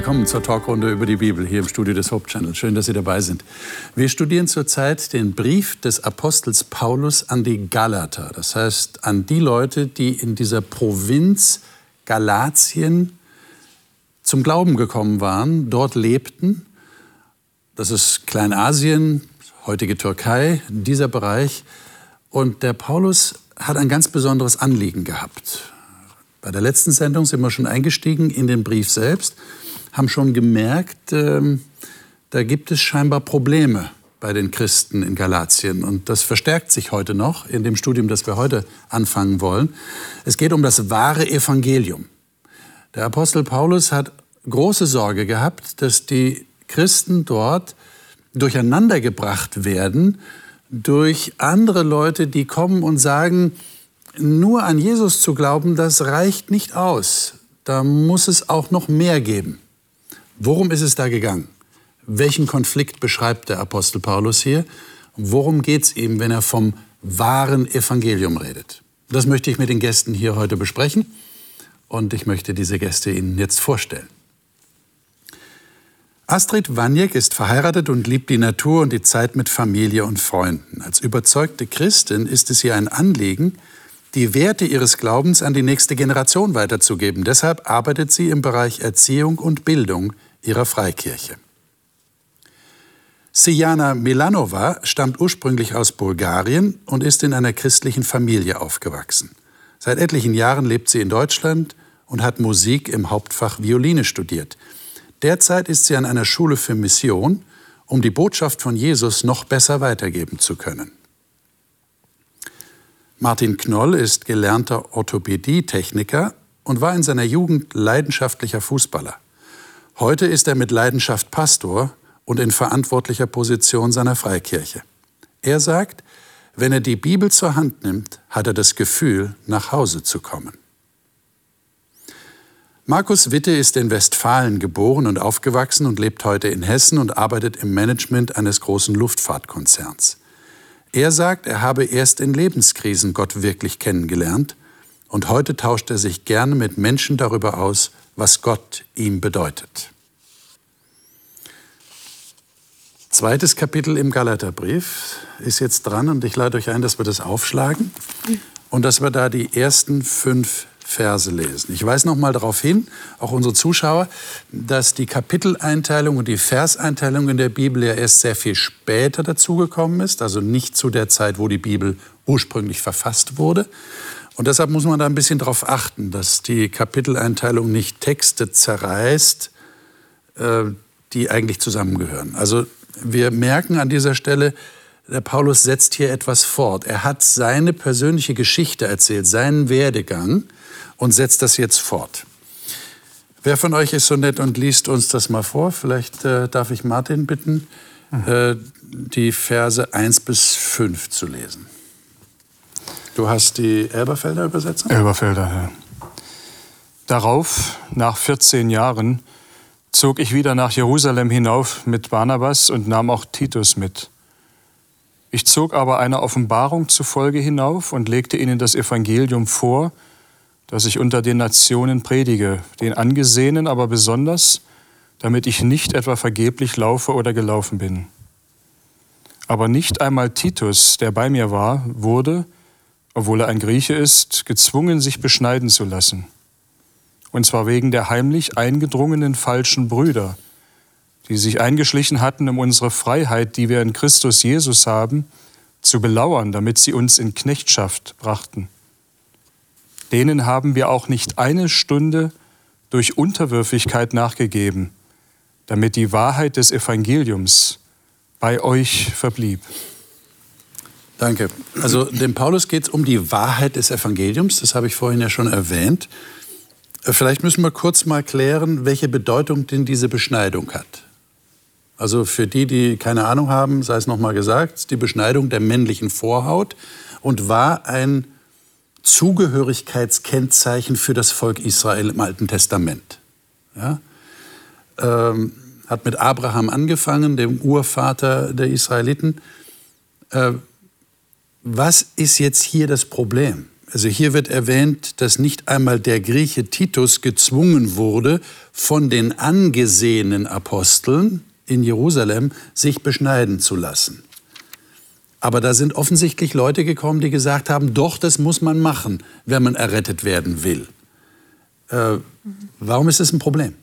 Willkommen zur Talkrunde über die Bibel hier im Studio des Hope Channel. Schön, dass Sie dabei sind. Wir studieren zurzeit den Brief des Apostels Paulus an die Galater. Das heißt, an die Leute, die in dieser Provinz Galatien zum Glauben gekommen waren, dort lebten. Das ist Kleinasien, heutige Türkei, dieser Bereich. Und der Paulus hat ein ganz besonderes Anliegen gehabt. Bei der letzten Sendung sind wir schon eingestiegen in den Brief selbst haben schon gemerkt, äh, da gibt es scheinbar Probleme bei den Christen in Galatien. Und das verstärkt sich heute noch in dem Studium, das wir heute anfangen wollen. Es geht um das wahre Evangelium. Der Apostel Paulus hat große Sorge gehabt, dass die Christen dort durcheinandergebracht werden durch andere Leute, die kommen und sagen, nur an Jesus zu glauben, das reicht nicht aus. Da muss es auch noch mehr geben. Worum ist es da gegangen? Welchen Konflikt beschreibt der Apostel Paulus hier? Worum geht es ihm, wenn er vom wahren Evangelium redet? Das möchte ich mit den Gästen hier heute besprechen und ich möchte diese Gäste Ihnen jetzt vorstellen. Astrid Waniek ist verheiratet und liebt die Natur und die Zeit mit Familie und Freunden. Als überzeugte Christin ist es ihr ein Anliegen, die Werte ihres Glaubens an die nächste Generation weiterzugeben. Deshalb arbeitet sie im Bereich Erziehung und Bildung ihrer Freikirche. Sijana Milanova stammt ursprünglich aus Bulgarien und ist in einer christlichen Familie aufgewachsen. Seit etlichen Jahren lebt sie in Deutschland und hat Musik im Hauptfach Violine studiert. Derzeit ist sie an einer Schule für Mission, um die Botschaft von Jesus noch besser weitergeben zu können. Martin Knoll ist gelernter Orthopädietechniker und war in seiner Jugend leidenschaftlicher Fußballer. Heute ist er mit Leidenschaft Pastor und in verantwortlicher Position seiner Freikirche. Er sagt, wenn er die Bibel zur Hand nimmt, hat er das Gefühl, nach Hause zu kommen. Markus Witte ist in Westfalen geboren und aufgewachsen und lebt heute in Hessen und arbeitet im Management eines großen Luftfahrtkonzerns. Er sagt, er habe erst in Lebenskrisen Gott wirklich kennengelernt und heute tauscht er sich gerne mit Menschen darüber aus, was Gott ihm bedeutet. Zweites Kapitel im Galaterbrief ist jetzt dran und ich lade euch ein, dass wir das aufschlagen und dass wir da die ersten fünf Verse lesen. Ich weise noch mal darauf hin, auch unsere Zuschauer, dass die Kapiteleinteilung und die Verseinteilung in der Bibel ja erst sehr viel später dazugekommen ist, also nicht zu der Zeit, wo die Bibel ursprünglich verfasst wurde. Und deshalb muss man da ein bisschen darauf achten, dass die Kapiteleinteilung nicht Texte zerreißt, äh, die eigentlich zusammengehören. Also wir merken an dieser Stelle, der Paulus setzt hier etwas fort. Er hat seine persönliche Geschichte erzählt, seinen Werdegang und setzt das jetzt fort. Wer von euch ist so nett und liest uns das mal vor? Vielleicht äh, darf ich Martin bitten, mhm. äh, die Verse 1 bis 5 zu lesen. Du hast die Elberfelder Übersetzung? Elberfelder, ja. Darauf, nach 14 Jahren, zog ich wieder nach Jerusalem hinauf mit Barnabas und nahm auch Titus mit. Ich zog aber einer Offenbarung zufolge hinauf und legte ihnen das Evangelium vor, das ich unter den Nationen predige, den Angesehenen aber besonders, damit ich nicht etwa vergeblich laufe oder gelaufen bin. Aber nicht einmal Titus, der bei mir war, wurde, obwohl er ein Grieche ist, gezwungen, sich beschneiden zu lassen. Und zwar wegen der heimlich eingedrungenen falschen Brüder, die sich eingeschlichen hatten, um unsere Freiheit, die wir in Christus Jesus haben, zu belauern, damit sie uns in Knechtschaft brachten. Denen haben wir auch nicht eine Stunde durch Unterwürfigkeit nachgegeben, damit die Wahrheit des Evangeliums bei euch verblieb. Danke. Also dem Paulus geht es um die Wahrheit des Evangeliums, das habe ich vorhin ja schon erwähnt. Äh, vielleicht müssen wir kurz mal klären, welche Bedeutung denn diese Beschneidung hat. Also für die, die keine Ahnung haben, sei es nochmal gesagt, die Beschneidung der männlichen Vorhaut und war ein Zugehörigkeitskennzeichen für das Volk Israel im Alten Testament. Ja? Ähm, hat mit Abraham angefangen, dem Urvater der Israeliten. Äh, was ist jetzt hier das Problem? Also hier wird erwähnt, dass nicht einmal der Grieche Titus gezwungen wurde, von den angesehenen Aposteln in Jerusalem sich beschneiden zu lassen. Aber da sind offensichtlich Leute gekommen, die gesagt haben, doch, das muss man machen, wenn man errettet werden will. Äh, warum ist das ein Problem?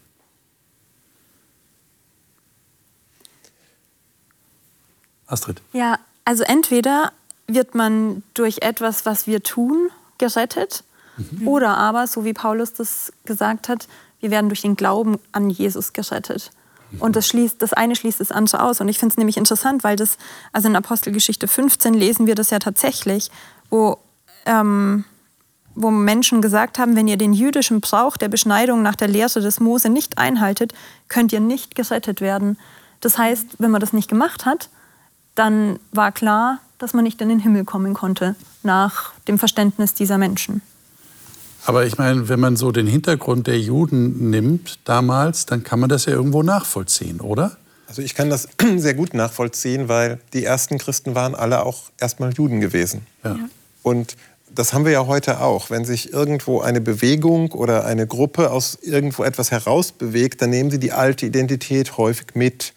Astrid. Ja, also entweder wird man durch etwas, was wir tun, gerettet, mhm. oder aber, so wie Paulus das gesagt hat, wir werden durch den Glauben an Jesus gerettet. Mhm. Und das, schließt, das eine schließt das andere aus. Und ich finde es nämlich interessant, weil das, also in Apostelgeschichte 15 lesen wir das ja tatsächlich, wo, ähm, wo Menschen gesagt haben, wenn ihr den jüdischen Brauch der Beschneidung nach der Lehre des Mose nicht einhaltet, könnt ihr nicht gerettet werden. Das heißt, wenn man das nicht gemacht hat, dann war klar, dass man nicht in den Himmel kommen konnte, nach dem Verständnis dieser Menschen. Aber ich meine, wenn man so den Hintergrund der Juden nimmt damals, dann kann man das ja irgendwo nachvollziehen, oder? Also ich kann das sehr gut nachvollziehen, weil die ersten Christen waren alle auch erstmal Juden gewesen. Ja. Und das haben wir ja heute auch. Wenn sich irgendwo eine Bewegung oder eine Gruppe aus irgendwo etwas herausbewegt, dann nehmen sie die alte Identität häufig mit.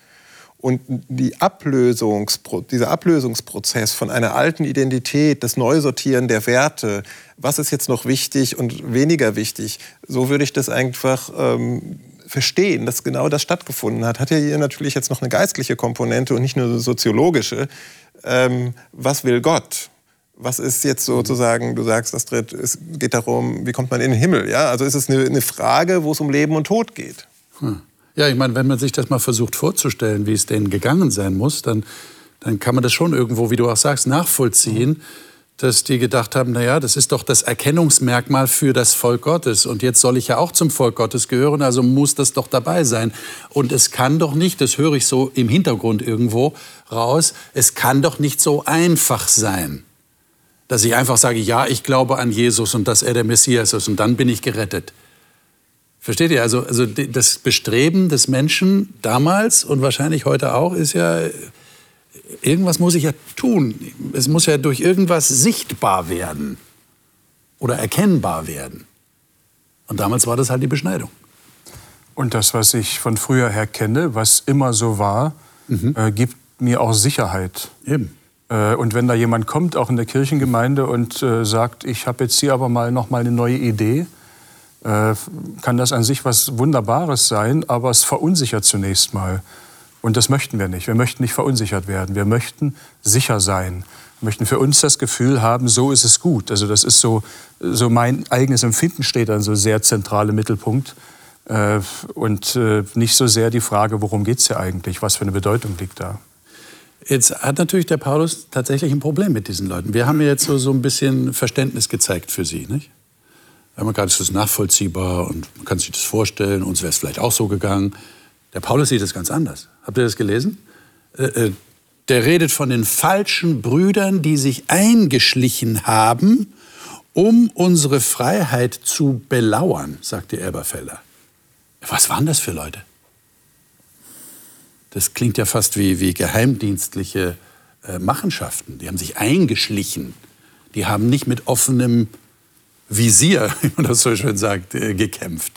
Und die Ablösungspro dieser Ablösungsprozess von einer alten Identität, das Neusortieren der Werte, was ist jetzt noch wichtig und weniger wichtig, so würde ich das einfach ähm, verstehen, dass genau das stattgefunden hat. Hat ja hier natürlich jetzt noch eine geistliche Komponente und nicht nur eine soziologische. Ähm, was will Gott? Was ist jetzt sozusagen, du sagst, Astrid, es geht darum, wie kommt man in den Himmel? Ja? Also ist es eine, Frage, wo es um Leben und Tod geht. Hm. Ja, ich meine, wenn man sich das mal versucht vorzustellen, wie es denen gegangen sein muss, dann, dann kann man das schon irgendwo, wie du auch sagst, nachvollziehen, dass die gedacht haben, naja, das ist doch das Erkennungsmerkmal für das Volk Gottes. Und jetzt soll ich ja auch zum Volk Gottes gehören, also muss das doch dabei sein. Und es kann doch nicht, das höre ich so im Hintergrund irgendwo raus, es kann doch nicht so einfach sein, dass ich einfach sage, ja, ich glaube an Jesus und dass er der Messias ist und dann bin ich gerettet. Versteht ihr? Also, also das Bestreben des Menschen damals und wahrscheinlich heute auch ist ja, irgendwas muss ich ja tun. Es muss ja durch irgendwas sichtbar werden oder erkennbar werden. Und damals war das halt die Beschneidung. Und das, was ich von früher her kenne, was immer so war, mhm. äh, gibt mir auch Sicherheit. Eben. Äh, und wenn da jemand kommt, auch in der Kirchengemeinde, und äh, sagt, ich habe jetzt hier aber mal noch mal eine neue Idee, äh, kann das an sich was Wunderbares sein, aber es verunsichert zunächst mal. Und das möchten wir nicht. Wir möchten nicht verunsichert werden. Wir möchten sicher sein. Wir möchten für uns das Gefühl haben, so ist es gut. Also das ist so, so mein eigenes Empfinden steht dann so sehr zentral im Mittelpunkt. Äh, und äh, nicht so sehr die Frage, worum geht es hier eigentlich, was für eine Bedeutung liegt da. Jetzt hat natürlich der Paulus tatsächlich ein Problem mit diesen Leuten. Wir haben jetzt so, so ein bisschen Verständnis gezeigt für sie, nicht? Amerikanisch ist das nachvollziehbar und man kann sich das vorstellen. Uns wäre es vielleicht auch so gegangen. Der Paulus sieht es ganz anders. Habt ihr das gelesen? Äh, äh, der redet von den falschen Brüdern, die sich eingeschlichen haben, um unsere Freiheit zu belauern, sagt die Elberfelder. Was waren das für Leute? Das klingt ja fast wie, wie geheimdienstliche äh, Machenschaften. Die haben sich eingeschlichen. Die haben nicht mit offenem Visier, wie man das so schön sagt, äh, gekämpft,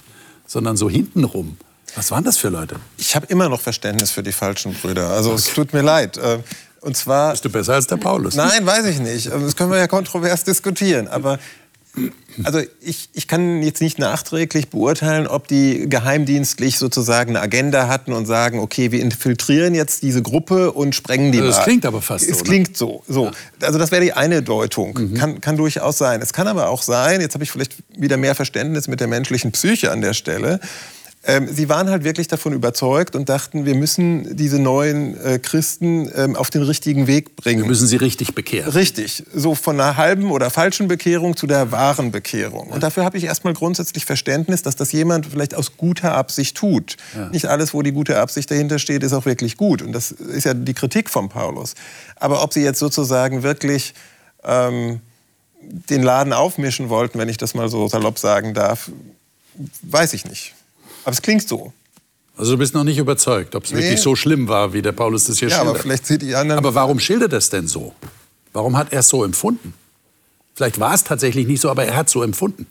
sondern so hintenrum. Was waren das für Leute? Ich habe immer noch Verständnis für die falschen Brüder. Also okay. es tut mir leid. Äh, und zwar. Bist du besser als der Paulus? Nein, weiß ich nicht. Das können wir ja kontrovers diskutieren. Aber also ich, ich kann jetzt nicht nachträglich beurteilen, ob die geheimdienstlich sozusagen eine Agenda hatten und sagen, okay, wir infiltrieren jetzt diese Gruppe und sprengen die also Das klingt aber fast es so. Es ne? klingt so. so. Ja. Also das wäre die eine Deutung. Mhm. Kann, kann durchaus sein. Es kann aber auch sein, jetzt habe ich vielleicht wieder mehr Verständnis mit der menschlichen Psyche an der Stelle, ähm, sie waren halt wirklich davon überzeugt und dachten, wir müssen diese neuen äh, Christen ähm, auf den richtigen Weg bringen. Wir müssen sie richtig bekehren. Richtig, so von einer halben oder falschen Bekehrung zu der wahren Bekehrung. Ja. Und dafür habe ich erstmal grundsätzlich Verständnis, dass das jemand vielleicht aus guter Absicht tut. Ja. Nicht alles, wo die gute Absicht dahinter steht, ist auch wirklich gut. Und das ist ja die Kritik von Paulus. Aber ob sie jetzt sozusagen wirklich ähm, den Laden aufmischen wollten, wenn ich das mal so salopp sagen darf, weiß ich nicht. Aber es klingt so. Also du bist noch nicht überzeugt, ob es nee. wirklich so schlimm war, wie der Paulus das hier ja, schildert. Aber vielleicht sieht die anderen. Aber warum schildert er es denn so? Warum hat er es so empfunden? Vielleicht war es tatsächlich nicht so, aber er hat es so empfunden.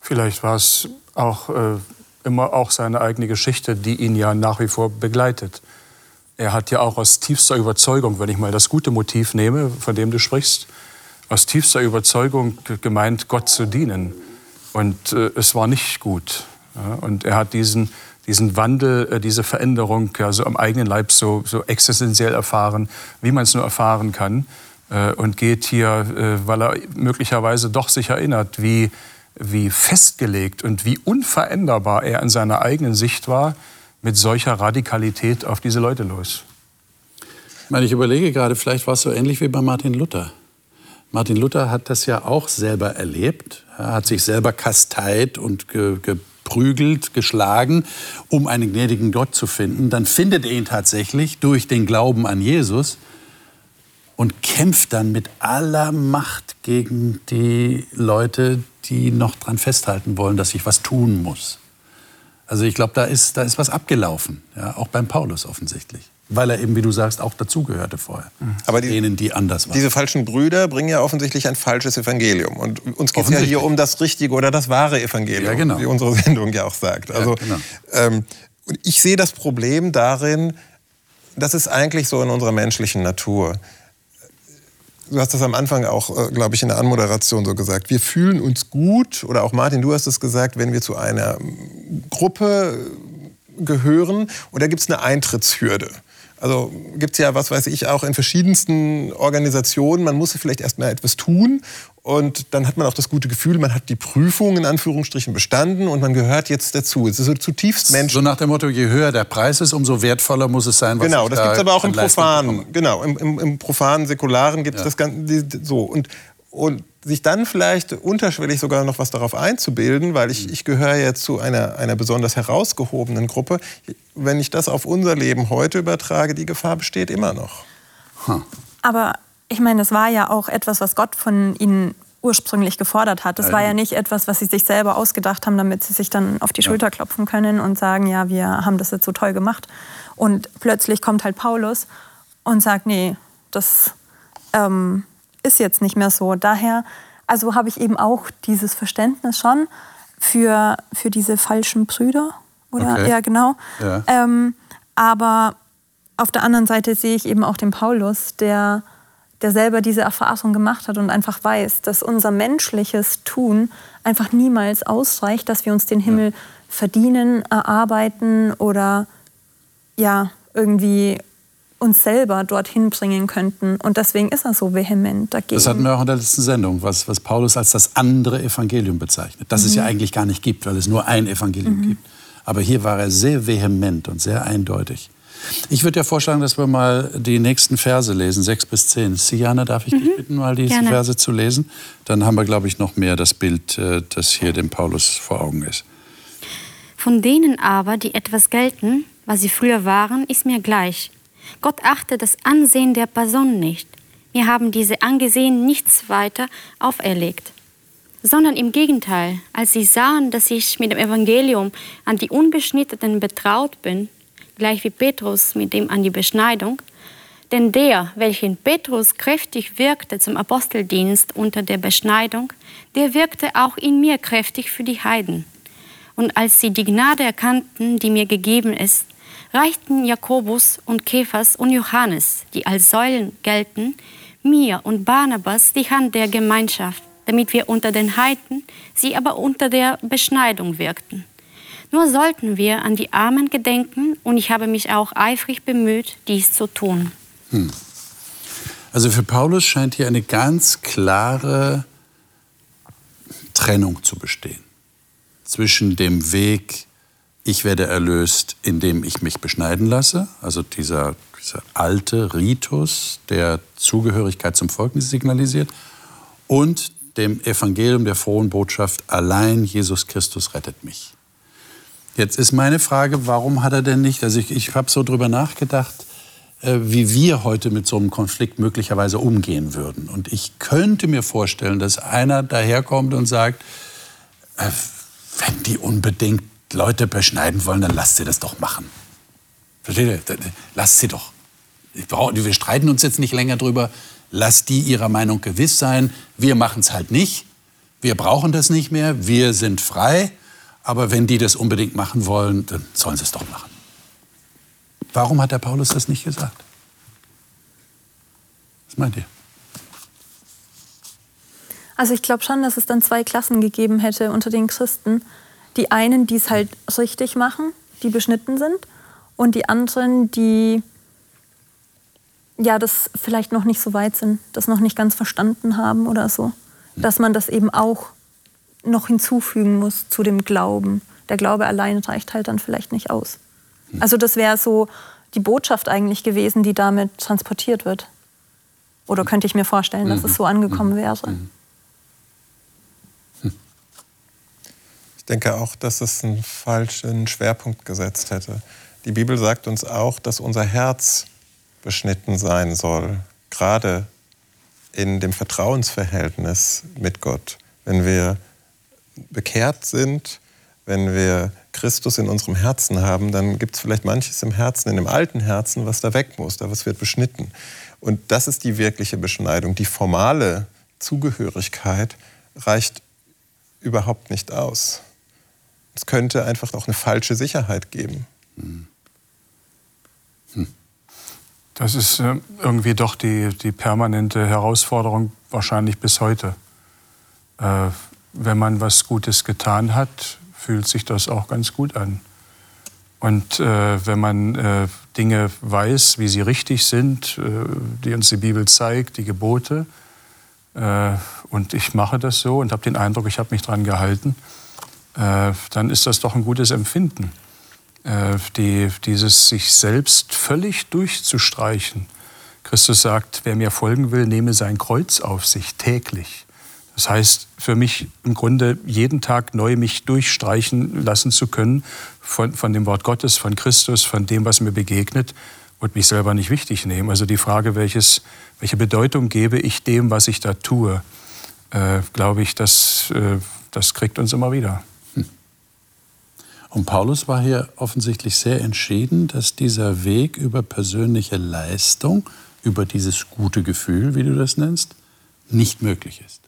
Vielleicht war es auch äh, immer auch seine eigene Geschichte, die ihn ja nach wie vor begleitet. Er hat ja auch aus tiefster Überzeugung, wenn ich mal das gute Motiv nehme, von dem du sprichst, aus tiefster Überzeugung gemeint, Gott zu dienen. Und äh, es war nicht gut. Ja? Und er hat diesen, diesen Wandel, äh, diese Veränderung ja, so am eigenen Leib so, so existenziell erfahren, wie man es nur erfahren kann. Äh, und geht hier, äh, weil er möglicherweise doch sich erinnert, wie, wie festgelegt und wie unveränderbar er in seiner eigenen Sicht war, mit solcher Radikalität auf diese Leute los? Ich meine, ich überlege gerade, vielleicht war es so ähnlich wie bei Martin Luther. Martin Luther hat das ja auch selber erlebt. Er hat sich selber kasteit und ge geprügelt, geschlagen, um einen gnädigen Gott zu finden. Dann findet er ihn tatsächlich durch den Glauben an Jesus und kämpft dann mit aller Macht gegen die Leute, die noch daran festhalten wollen, dass sich was tun muss. Also ich glaube, da ist, da ist was abgelaufen, ja, auch beim Paulus offensichtlich. Weil er eben, wie du sagst, auch dazugehörte vorher. Aber die, denen, die anders waren. Diese falschen Brüder bringen ja offensichtlich ein falsches Evangelium. Und uns geht es ja hier um das richtige oder das wahre Evangelium, ja, genau. wie unsere Sendung ja auch sagt. Also, ja, genau. ähm, ich sehe das Problem darin, das ist eigentlich so in unserer menschlichen Natur du hast das am Anfang auch, äh, glaube ich, in der Anmoderation so gesagt. Wir fühlen uns gut, oder auch Martin, du hast es gesagt, wenn wir zu einer Gruppe gehören und da gibt es eine Eintrittshürde. Also gibt es ja, was weiß ich, auch in verschiedensten Organisationen. Man muss vielleicht erst mal etwas tun und dann hat man auch das gute Gefühl, man hat die Prüfung in Anführungsstrichen bestanden und man gehört jetzt dazu. Es ist so zutiefst menschlich. So nach dem Motto, je höher der Preis ist, umso wertvoller muss es sein, was Genau, das da gibt es aber auch im profanen. Genau, im, im, im profanen, säkularen gibt es ja. das Ganze so. Und, und sich dann vielleicht unterschwellig sogar noch was darauf einzubilden, weil ich, ich gehöre jetzt zu einer, einer besonders herausgehobenen Gruppe. Wenn ich das auf unser Leben heute übertrage, die Gefahr besteht immer noch. Hm. Aber ich meine, es war ja auch etwas, was Gott von ihnen ursprünglich gefordert hat. Es war ja nicht etwas, was sie sich selber ausgedacht haben, damit sie sich dann auf die ja. Schulter klopfen können und sagen, ja, wir haben das jetzt so toll gemacht. Und plötzlich kommt halt Paulus und sagt, nee, das ähm, ist jetzt nicht mehr so. Daher, also habe ich eben auch dieses Verständnis schon für, für diese falschen Brüder. Oder okay. ja, genau. Ja. Ähm, aber auf der anderen Seite sehe ich eben auch den Paulus, der der selber diese Erfahrung gemacht hat und einfach weiß, dass unser menschliches Tun einfach niemals ausreicht, dass wir uns den Himmel ja. verdienen, erarbeiten oder ja, irgendwie uns selber dorthin bringen könnten. Und deswegen ist er so vehement dagegen. Das hatten wir auch in der letzten Sendung, was, was Paulus als das andere Evangelium bezeichnet. Das mhm. es ja eigentlich gar nicht gibt, weil es nur ein Evangelium mhm. gibt. Aber hier war er sehr vehement und sehr eindeutig. Ich würde ja vorschlagen, dass wir mal die nächsten Verse lesen, sechs bis zehn. Siana, darf ich mhm. dich bitten, mal diese Gerne. Verse zu lesen? Dann haben wir, glaube ich, noch mehr das Bild, äh, das hier dem Paulus vor Augen ist. Von denen aber, die etwas gelten, was sie früher waren, ist mir gleich. Gott achte das Ansehen der Person nicht. Mir haben diese Angesehen nichts weiter auferlegt sondern im Gegenteil, als sie sahen, dass ich mit dem Evangelium an die Unbeschnittenen betraut bin, gleich wie Petrus mit dem an die Beschneidung. Denn der, welchen Petrus kräftig wirkte zum Aposteldienst unter der Beschneidung, der wirkte auch in mir kräftig für die Heiden. Und als sie die Gnade erkannten, die mir gegeben ist, reichten Jakobus und Kephas und Johannes, die als Säulen gelten, mir und Barnabas die Hand der Gemeinschaft, damit wir unter den Heiden, sie aber unter der Beschneidung wirkten. Nur sollten wir an die Armen gedenken und ich habe mich auch eifrig bemüht, dies zu tun. Hm. Also für Paulus scheint hier eine ganz klare Trennung zu bestehen zwischen dem Weg, ich werde erlöst, indem ich mich beschneiden lasse, also dieser, dieser alte Ritus der Zugehörigkeit zum Volk signalisiert, und dem Evangelium der frohen Botschaft, allein Jesus Christus rettet mich. Jetzt ist meine Frage, warum hat er denn nicht, also ich, ich habe so drüber nachgedacht, äh, wie wir heute mit so einem Konflikt möglicherweise umgehen würden. Und ich könnte mir vorstellen, dass einer daherkommt und sagt, äh, wenn die unbedingt Leute beschneiden wollen, dann lasst sie das doch machen. Versteht ihr? Lasst sie doch. Wir streiten uns jetzt nicht länger drüber. Lasst die ihrer Meinung gewiss sein. Wir machen es halt nicht. Wir brauchen das nicht mehr. Wir sind frei. Aber wenn die das unbedingt machen wollen, dann sollen sie es doch machen. Warum hat der Paulus das nicht gesagt? Was meint ihr? Also ich glaube schon, dass es dann zwei Klassen gegeben hätte unter den Christen. Die einen, die es halt richtig machen, die beschnitten sind, und die anderen, die ja das vielleicht noch nicht so weit sind, das noch nicht ganz verstanden haben oder so. Dass man das eben auch noch hinzufügen muss zu dem Glauben. Der Glaube allein reicht halt dann vielleicht nicht aus. Also das wäre so die Botschaft eigentlich gewesen, die damit transportiert wird. Oder könnte ich mir vorstellen, dass es so angekommen mhm. wäre. Ich denke auch, dass es einen falschen Schwerpunkt gesetzt hätte. Die Bibel sagt uns auch, dass unser Herz beschnitten sein soll, gerade in dem Vertrauensverhältnis mit Gott. Wenn wir bekehrt sind, wenn wir Christus in unserem Herzen haben, dann gibt es vielleicht manches im Herzen, in dem alten Herzen, was da weg muss, da was wird beschnitten. Und das ist die wirkliche Beschneidung. Die formale Zugehörigkeit reicht überhaupt nicht aus. Es könnte einfach auch eine falsche Sicherheit geben. Hm. Das ist äh, irgendwie doch die, die permanente Herausforderung, wahrscheinlich bis heute. Äh, wenn man was Gutes getan hat, fühlt sich das auch ganz gut an. Und äh, wenn man äh, Dinge weiß, wie sie richtig sind, äh, die uns die Bibel zeigt, die Gebote, und ich mache das so und habe den Eindruck, ich habe mich daran gehalten, äh, dann ist das doch ein gutes Empfinden. Äh, die, dieses sich selbst völlig durchzustreichen. Christus sagt, wer mir folgen will, nehme sein Kreuz auf sich täglich. Das heißt, für mich im Grunde jeden Tag neu mich durchstreichen lassen zu können von, von dem Wort Gottes, von Christus, von dem, was mir begegnet und mich selber nicht wichtig nehmen. Also die Frage, welches, welche Bedeutung gebe ich dem, was ich da tue, äh, glaube ich, das, äh, das kriegt uns immer wieder. Und Paulus war hier offensichtlich sehr entschieden, dass dieser Weg über persönliche Leistung, über dieses gute Gefühl, wie du das nennst, nicht möglich ist.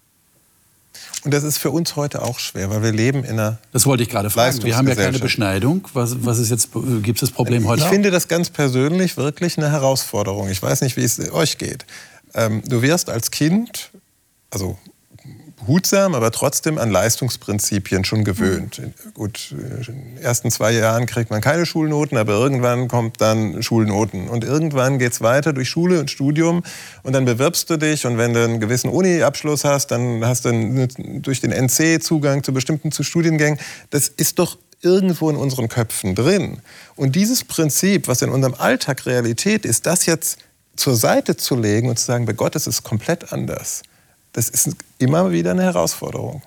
Und das ist für uns heute auch schwer, weil wir leben in einer. Das wollte ich gerade fragen. Wir haben ja keine Beschneidung. Was, was ist jetzt, gibt es das Problem heute? Ich finde das ganz persönlich wirklich eine Herausforderung. Ich weiß nicht, wie es euch geht. Ähm, du wirst als Kind, also behutsam, aber trotzdem an Leistungsprinzipien schon gewöhnt. Mhm. Gut, in den ersten zwei Jahren kriegt man keine Schulnoten, aber irgendwann kommt dann Schulnoten. Und irgendwann geht es weiter durch Schule und Studium und dann bewirbst du dich und wenn du einen gewissen Uni-Abschluss hast, dann hast du durch den NC Zugang zu bestimmten zu Studiengängen. Das ist doch irgendwo in unseren Köpfen drin. Und dieses Prinzip, was in unserem Alltag Realität ist, das jetzt zur Seite zu legen und zu sagen, bei Gott ist es komplett anders das ist immer wieder eine Herausforderung.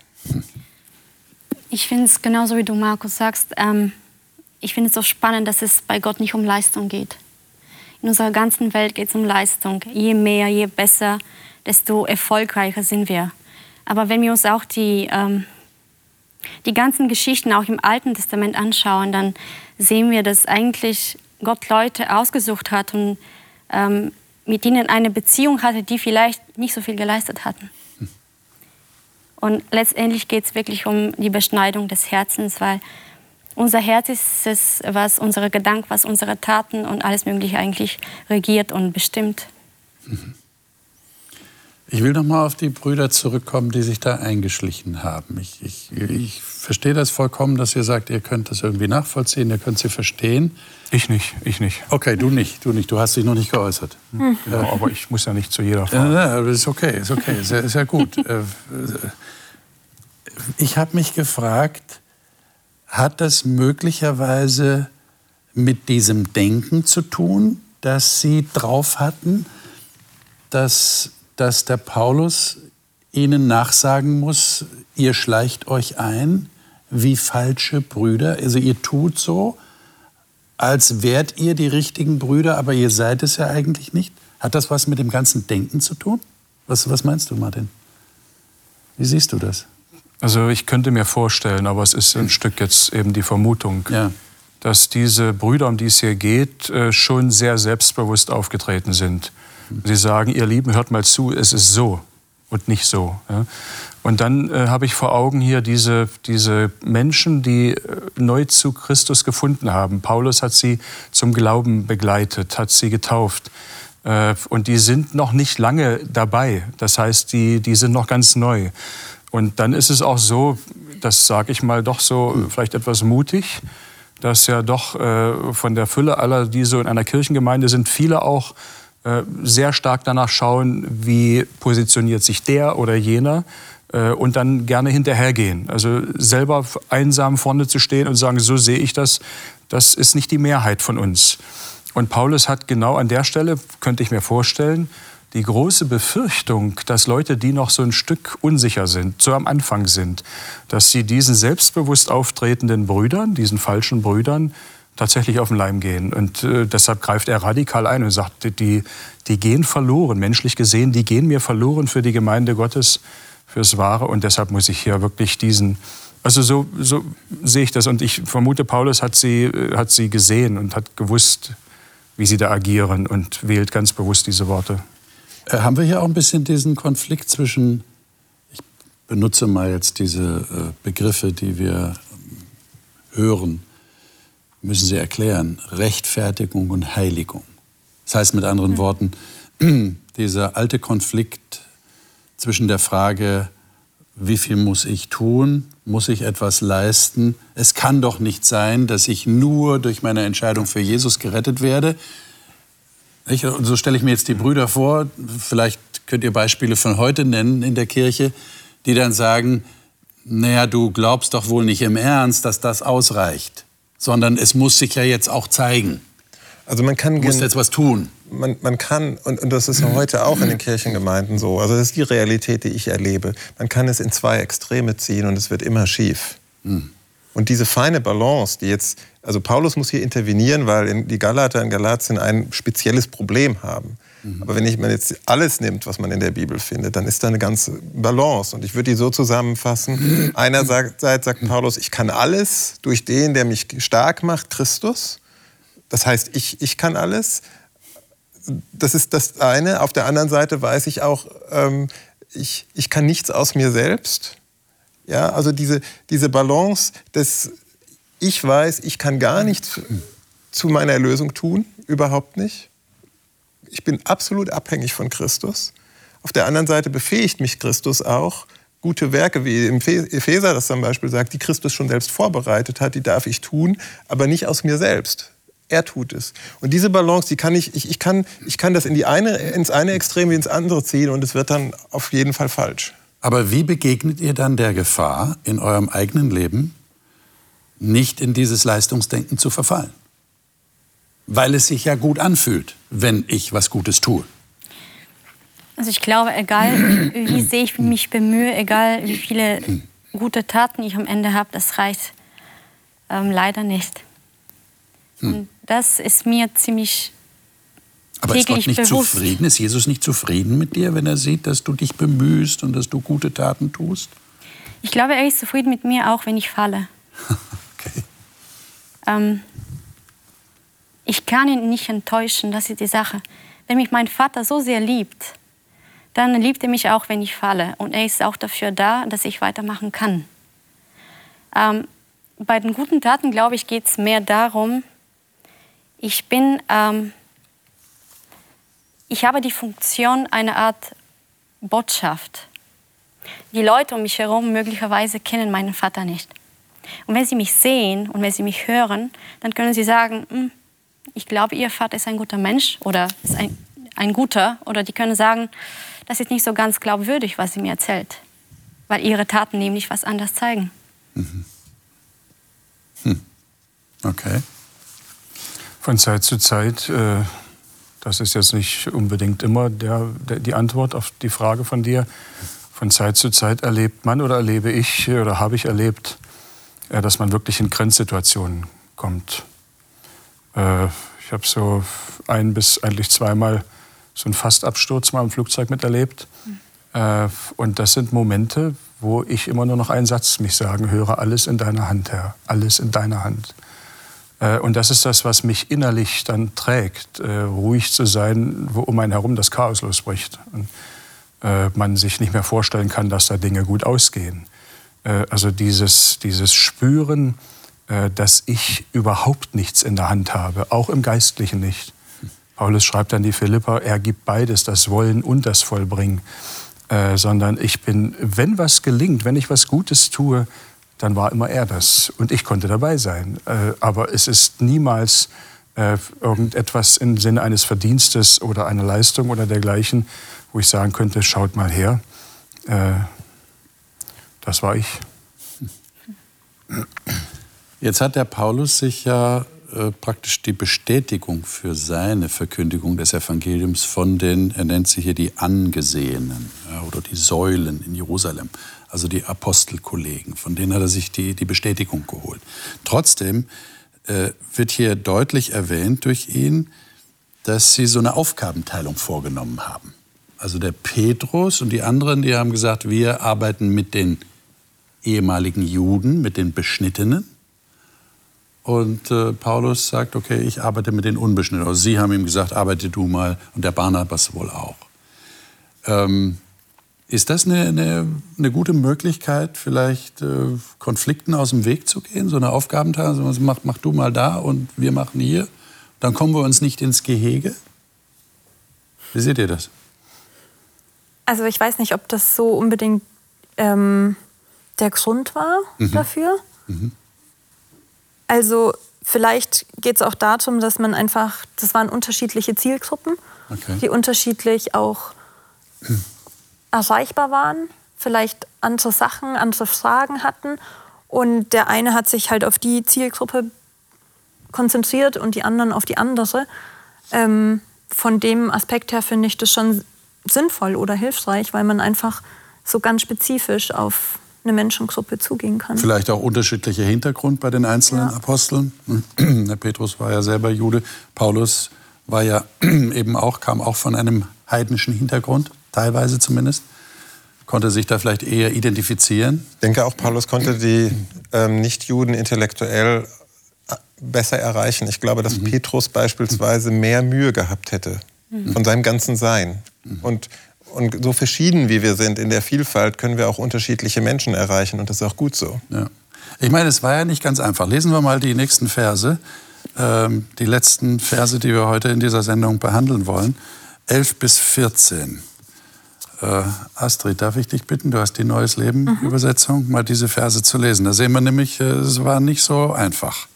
Ich finde es genauso wie du, Markus, sagst. Ähm, ich finde es so spannend, dass es bei Gott nicht um Leistung geht. In unserer ganzen Welt geht es um Leistung. Je mehr, je besser, desto erfolgreicher sind wir. Aber wenn wir uns auch die, ähm, die ganzen Geschichten auch im Alten Testament anschauen, dann sehen wir, dass eigentlich Gott Leute ausgesucht hat und ähm, mit ihnen eine Beziehung hatte, die vielleicht nicht so viel geleistet hatten. Und letztendlich geht es wirklich um die Beschneidung des Herzens, weil unser Herz ist es, was unsere Gedanken, was unsere Taten und alles Mögliche eigentlich regiert und bestimmt. Mhm. Ich will noch mal auf die Brüder zurückkommen, die sich da eingeschlichen haben. Ich, ich, ich verstehe das vollkommen, dass ihr sagt, ihr könnt das irgendwie nachvollziehen, ihr könnt sie verstehen. Ich nicht, ich nicht. Okay, du nicht, du nicht. Du hast dich noch nicht geäußert. Hm. Ja, aber ich muss ja nicht zu jeder Frage. Ja, ja, ist okay, ist okay, ist ja, ist ja gut. Äh, ich habe mich gefragt, hat das möglicherweise mit diesem Denken zu tun, das Sie drauf hatten, dass dass der Paulus ihnen nachsagen muss, ihr schleicht euch ein wie falsche Brüder. Also ihr tut so, als wärt ihr die richtigen Brüder, aber ihr seid es ja eigentlich nicht? Hat das was mit dem ganzen Denken zu tun? Was, was meinst du, Martin? Wie siehst du das? Also ich könnte mir vorstellen, aber es ist ein Stück jetzt eben die Vermutung, ja. dass diese Brüder, um die es hier geht, äh, schon sehr selbstbewusst aufgetreten sind. Sie sagen, ihr Lieben, hört mal zu, es ist so und nicht so. Und dann äh, habe ich vor Augen hier diese, diese Menschen, die äh, neu zu Christus gefunden haben. Paulus hat sie zum Glauben begleitet, hat sie getauft. Äh, und die sind noch nicht lange dabei. Das heißt, die, die sind noch ganz neu. Und dann ist es auch so, das sage ich mal doch so vielleicht etwas mutig, dass ja doch äh, von der Fülle aller, die so in einer Kirchengemeinde sind, viele auch äh, sehr stark danach schauen, wie positioniert sich der oder jener äh, und dann gerne hinterhergehen. Also selber einsam vorne zu stehen und sagen, so sehe ich das, das ist nicht die Mehrheit von uns. Und Paulus hat genau an der Stelle, könnte ich mir vorstellen, die große Befürchtung, dass Leute, die noch so ein Stück unsicher sind, so am Anfang sind, dass sie diesen selbstbewusst auftretenden Brüdern, diesen falschen Brüdern, tatsächlich auf den Leim gehen. Und äh, deshalb greift er radikal ein und sagt, die, die gehen verloren, menschlich gesehen, die gehen mir verloren für die Gemeinde Gottes, fürs Wahre. Und deshalb muss ich hier wirklich diesen, also so, so sehe ich das. Und ich vermute, Paulus hat sie, äh, hat sie gesehen und hat gewusst, wie sie da agieren und wählt ganz bewusst diese Worte. Äh, haben wir hier auch ein bisschen diesen Konflikt zwischen, ich benutze mal jetzt diese äh, Begriffe, die wir ähm, hören, müssen Sie erklären, Rechtfertigung und Heiligung. Das heißt mit anderen Worten, dieser alte Konflikt zwischen der Frage, wie viel muss ich tun, muss ich etwas leisten. Es kann doch nicht sein, dass ich nur durch meine Entscheidung für Jesus gerettet werde. Ich, so stelle ich mir jetzt die Brüder vor, vielleicht könnt ihr Beispiele von heute nennen in der Kirche, die dann sagen, naja, du glaubst doch wohl nicht im Ernst, dass das ausreicht, sondern es muss sich ja jetzt auch zeigen. Also man kann du musst jetzt was tun. Man, man kann, und, und das ist ja heute auch in den Kirchengemeinden so, also das ist die Realität, die ich erlebe. Man kann es in zwei Extreme ziehen und es wird immer schief. Mhm. Und diese feine Balance, die jetzt, also Paulus muss hier intervenieren, weil die Galater in Galatien ein spezielles Problem haben. Mhm. Aber wenn ich, man jetzt alles nimmt, was man in der Bibel findet, dann ist da eine ganze Balance. Und ich würde die so zusammenfassen. Einerseits sagt Paulus, ich kann alles durch den, der mich stark macht, Christus. Das heißt, ich, ich kann alles. Das ist das eine. Auf der anderen Seite weiß ich auch, ähm, ich, ich kann nichts aus mir selbst. Ja, also diese, diese Balance des Ich weiß, ich kann gar nichts zu meiner Erlösung tun, überhaupt nicht. Ich bin absolut abhängig von Christus. Auf der anderen Seite befähigt mich Christus auch, gute Werke, wie Epheser das zum Beispiel sagt, die Christus schon selbst vorbereitet hat, die darf ich tun, aber nicht aus mir selbst. Er tut es. Und diese Balance, die kann ich, ich, ich, kann, ich kann das in die eine, ins eine Extrem wie ins andere ziehen und es wird dann auf jeden Fall falsch. Aber wie begegnet ihr dann der Gefahr, in eurem eigenen Leben nicht in dieses Leistungsdenken zu verfallen? Weil es sich ja gut anfühlt, wenn ich was Gutes tue. Also ich glaube, egal wie sehr ich mich bemühe, egal wie viele gute Taten ich am Ende habe, das reicht ähm, leider nicht. Hm. Und das ist mir ziemlich aber ist Gott nicht bewusst. zufrieden? Ist Jesus nicht zufrieden mit dir, wenn er sieht, dass du dich bemühst und dass du gute Taten tust? Ich glaube, er ist zufrieden mit mir, auch wenn ich falle. okay. Ähm, ich kann ihn nicht enttäuschen, das ist die Sache. Wenn mich mein Vater so sehr liebt, dann liebt er mich auch, wenn ich falle. Und er ist auch dafür da, dass ich weitermachen kann. Ähm, bei den guten Taten, glaube ich, geht es mehr darum, ich bin ähm, ich habe die Funktion einer Art Botschaft. Die Leute um mich herum möglicherweise kennen meinen Vater nicht. Und wenn sie mich sehen und wenn sie mich hören, dann können sie sagen, hm, ich glaube, ihr Vater ist ein guter Mensch oder ist ein, ein guter. Oder die können sagen, das ist nicht so ganz glaubwürdig, was sie mir erzählt. Weil ihre Taten nämlich was anderes zeigen. Mhm. Hm. Okay. Von Zeit zu Zeit äh das ist jetzt nicht unbedingt immer der, der, die Antwort auf die Frage von dir. Von Zeit zu Zeit erlebt man oder erlebe ich oder habe ich erlebt, äh, dass man wirklich in Grenzsituationen kommt. Äh, ich habe so ein bis eigentlich zweimal so einen Fastabsturz mal im Flugzeug miterlebt. Und das sind Momente, wo ich immer nur noch einen Satz mich sagen höre, alles in deiner Hand, Herr, alles in deiner Hand. Äh, und das ist das, was mich innerlich dann trägt, äh, ruhig zu sein, wo um einen herum das Chaos losbricht. Und äh, man sich nicht mehr vorstellen kann, dass da Dinge gut ausgehen. Also dieses, dieses Spüren, dass ich überhaupt nichts in der Hand habe, auch im Geistlichen nicht. Paulus schreibt an die Philipper, er gibt beides, das Wollen und das Vollbringen. Äh, sondern ich bin, wenn was gelingt, wenn ich was Gutes tue, dann war immer er das und ich konnte dabei sein. Äh, aber es ist niemals äh, irgendetwas im Sinne eines Verdienstes oder einer Leistung oder dergleichen, wo ich sagen könnte, schaut mal her, äh, das war ich. Jetzt hat der Paulus sich ja praktisch die Bestätigung für seine Verkündigung des Evangeliums von den, er nennt sie hier die Angesehenen oder die Säulen in Jerusalem, also die Apostelkollegen, von denen hat er sich die, die Bestätigung geholt. Trotzdem äh, wird hier deutlich erwähnt durch ihn, dass sie so eine Aufgabenteilung vorgenommen haben. Also der Petrus und die anderen, die haben gesagt, wir arbeiten mit den ehemaligen Juden, mit den Beschnittenen und äh, Paulus sagt, okay, ich arbeite mit den Unbeschnittenen. Also sie haben ihm gesagt, arbeite du mal und der Barnabas wohl auch. Ähm, ist das eine, eine, eine, gute Möglichkeit, vielleicht äh, Konflikten aus dem Weg zu gehen? So eine Aufgabenteilung, also mach, mach du mal da und wir machen hier. Dann kommen wir uns nicht ins Gehege? Wie seht ihr das? Also ich weiß nicht, ob das so unbedingt ähm, der Grund war mhm. dafür. Mhm. Also vielleicht geht es auch darum, dass man einfach, das waren unterschiedliche Zielgruppen, okay. die unterschiedlich auch erreichbar waren, vielleicht andere Sachen, andere Fragen hatten. Und der eine hat sich halt auf die Zielgruppe konzentriert und die anderen auf die andere. Ähm, von dem Aspekt her finde ich das schon sinnvoll oder hilfreich, weil man einfach so ganz spezifisch auf eine Menschengruppe zugehen kann. Vielleicht auch unterschiedlicher Hintergrund bei den einzelnen ja. Aposteln. Der Petrus war ja selber Jude, Paulus war ja eben auch, kam auch von einem heidnischen Hintergrund, teilweise zumindest. Konnte sich da vielleicht eher identifizieren? Ich denke auch, Paulus konnte die ähm, Nichtjuden intellektuell äh, besser erreichen. Ich glaube, dass mhm. Petrus beispielsweise mehr Mühe gehabt hätte mhm. von seinem ganzen Sein. Mhm. Und und so verschieden wie wir sind in der Vielfalt, können wir auch unterschiedliche Menschen erreichen. Und das ist auch gut so. Ja. Ich meine, es war ja nicht ganz einfach. Lesen wir mal die nächsten Verse, ähm, die letzten Verse, die wir heute in dieser Sendung behandeln wollen. 11 bis 14. Äh, Astrid, darf ich dich bitten, du hast die Neues Leben mhm. Übersetzung, mal diese Verse zu lesen. Da sehen wir nämlich, äh, es war nicht so einfach.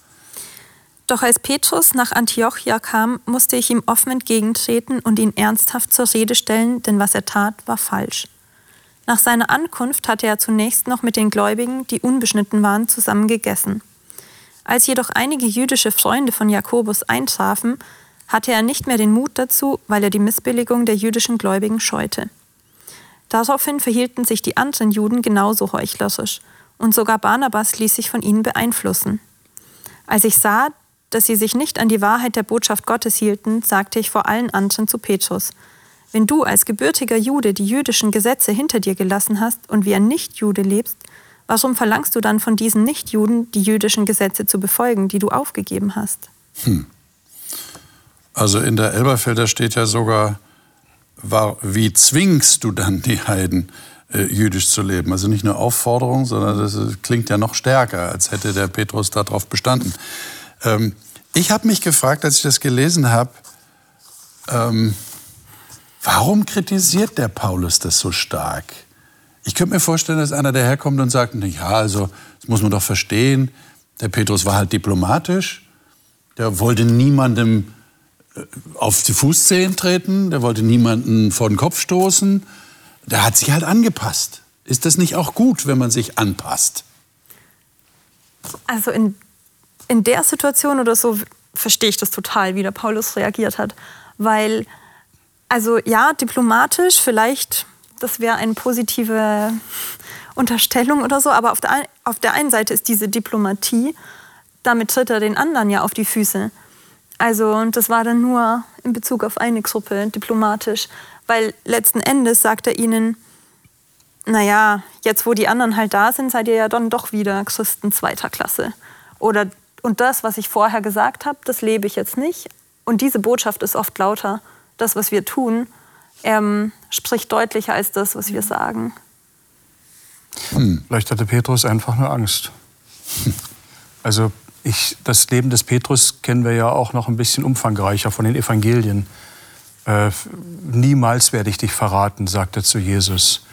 Doch als Petrus nach Antiochia kam, musste ich ihm offen entgegentreten und ihn ernsthaft zur Rede stellen, denn was er tat, war falsch. Nach seiner Ankunft hatte er zunächst noch mit den Gläubigen, die unbeschnitten waren, zusammen gegessen. Als jedoch einige jüdische Freunde von Jakobus eintrafen, hatte er nicht mehr den Mut dazu, weil er die Missbilligung der jüdischen Gläubigen scheute. Daraufhin verhielten sich die anderen Juden genauso heuchlerisch, und sogar Barnabas ließ sich von ihnen beeinflussen. Als ich sah, dass sie sich nicht an die Wahrheit der Botschaft Gottes hielten, sagte ich vor allen anderen zu Petrus. Wenn du als gebürtiger Jude die jüdischen Gesetze hinter dir gelassen hast und wie ein Nichtjude lebst, warum verlangst du dann von diesen Nichtjuden, die jüdischen Gesetze zu befolgen, die du aufgegeben hast? Hm. Also in der Elberfelder steht ja sogar, war, wie zwingst du dann die Heiden, äh, jüdisch zu leben? Also nicht nur Aufforderung, sondern das klingt ja noch stärker, als hätte der Petrus darauf bestanden. Ähm, ich habe mich gefragt, als ich das gelesen habe, ähm, warum kritisiert der Paulus das so stark? Ich könnte mir vorstellen, dass einer daherkommt und sagt, ja, also das muss man doch verstehen. Der Petrus war halt diplomatisch. Der wollte niemandem auf die Fußzehen treten. Der wollte niemanden vor den Kopf stoßen. Der hat sich halt angepasst. Ist das nicht auch gut, wenn man sich anpasst? Also in in der Situation oder so verstehe ich das total, wie der Paulus reagiert hat. Weil, also ja, diplomatisch vielleicht, das wäre eine positive Unterstellung oder so, aber auf der, auf der einen Seite ist diese Diplomatie, damit tritt er den anderen ja auf die Füße. Also, und das war dann nur in Bezug auf eine Gruppe diplomatisch, weil letzten Endes sagt er ihnen, naja, jetzt wo die anderen halt da sind, seid ihr ja dann doch wieder Christen zweiter Klasse. Oder, und das, was ich vorher gesagt habe, das lebe ich jetzt nicht. Und diese Botschaft ist oft lauter. Das, was wir tun, ähm, spricht deutlicher als das, was wir sagen. Hm. Vielleicht hatte Petrus einfach nur Angst. Also ich, das Leben des Petrus kennen wir ja auch noch ein bisschen umfangreicher von den Evangelien. Äh, niemals werde ich dich verraten, sagt er zu Jesus.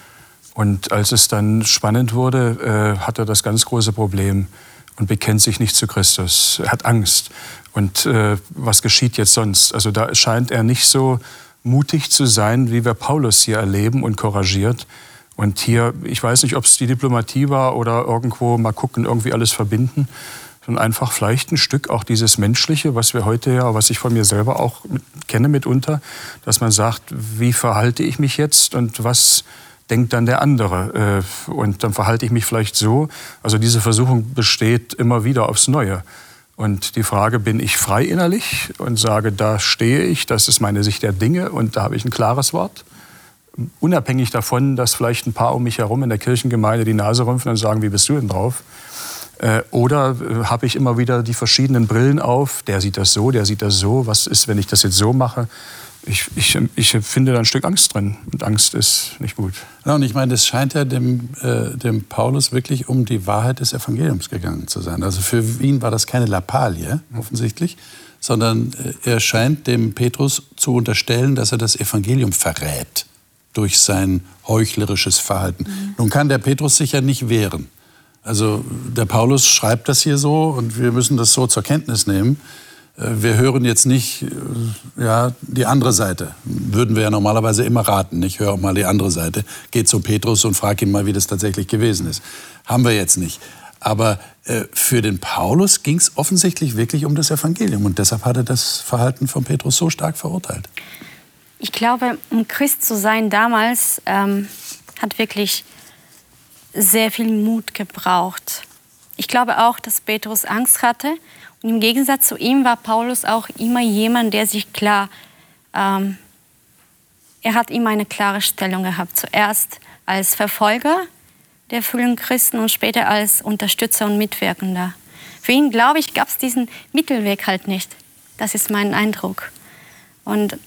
Und als es dann spannend wurde, äh, hat er das ganz große Problem und bekennt sich nicht zu Christus. Er hat Angst. Und äh, was geschieht jetzt sonst? Also da scheint er nicht so mutig zu sein, wie wir Paulus hier erleben und couragiert. Und hier, ich weiß nicht, ob es die Diplomatie war oder irgendwo mal gucken, irgendwie alles verbinden und einfach vielleicht ein Stück auch dieses Menschliche, was wir heute ja, was ich von mir selber auch kenne mitunter, dass man sagt, wie verhalte ich mich jetzt und was denkt dann der andere? Äh, und dann verhalte ich mich vielleicht so. Also diese Versuchung besteht immer wieder aufs Neue. Und die Frage, bin ich frei innerlich und sage, da stehe ich, das ist meine Sicht der Dinge und da habe ich ein klares Wort? Unabhängig davon, dass vielleicht ein paar um mich herum in der Kirchengemeinde die Nase rümpfen und sagen, wie bist du denn drauf? Äh, oder äh, habe ich immer wieder die verschiedenen Brillen auf? Der sieht das so, der sieht das so. Was ist, wenn ich das jetzt so mache? Ich, ich, ich finde da ein Stück Angst drin. Und Angst ist nicht gut. Ja, und ich meine, es scheint ja dem, äh, dem Paulus wirklich um die Wahrheit des Evangeliums gegangen zu sein. Also für ihn war das keine Lappalie, offensichtlich, sondern äh, er scheint dem Petrus zu unterstellen, dass er das Evangelium verrät durch sein heuchlerisches Verhalten. Mhm. Nun kann der Petrus sich ja nicht wehren. Also der Paulus schreibt das hier so und wir müssen das so zur Kenntnis nehmen. Äh, wir hören jetzt nicht äh, ja, die andere Seite. Würden wir ja normalerweise immer raten. Ich höre auch mal die andere Seite. Geht zu Petrus und frag ihn mal, wie das tatsächlich gewesen ist. Haben wir jetzt nicht. Aber äh, für den Paulus ging es offensichtlich wirklich um das Evangelium. Und deshalb hat er das Verhalten von Petrus so stark verurteilt. Ich glaube, um Christ zu sein damals, ähm, hat wirklich sehr viel Mut gebraucht. Ich glaube auch, dass Petrus Angst hatte. Und im Gegensatz zu ihm war Paulus auch immer jemand, der sich klar, ähm, er hat immer eine klare Stellung gehabt. Zuerst als Verfolger der frühen Christen und später als Unterstützer und Mitwirkender. Für ihn, glaube ich, gab es diesen Mittelweg halt nicht. Das ist mein Eindruck. Und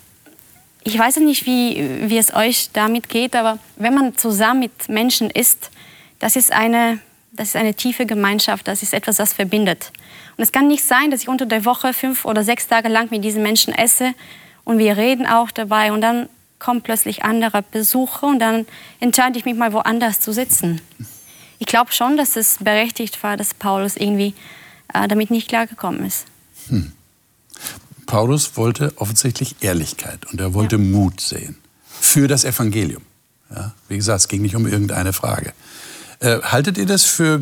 ich weiß nicht, wie, wie es euch damit geht, aber wenn man zusammen mit Menschen ist, das ist eine, das ist eine tiefe Gemeinschaft, das ist etwas, das verbindet. Und es kann nicht sein, dass ich unter der Woche fünf oder sechs Tage lang mit diesen Menschen esse und wir reden auch dabei und dann kommen plötzlich andere Besucher und dann entscheide ich mich mal woanders zu sitzen. Ich glaube schon, dass es berechtigt war, dass Paulus irgendwie äh, damit nicht klargekommen ist. Hm. Paulus wollte offensichtlich Ehrlichkeit und er wollte ja. Mut sehen für das Evangelium. Ja, wie gesagt, es ging nicht um irgendeine Frage. Äh, haltet ihr das für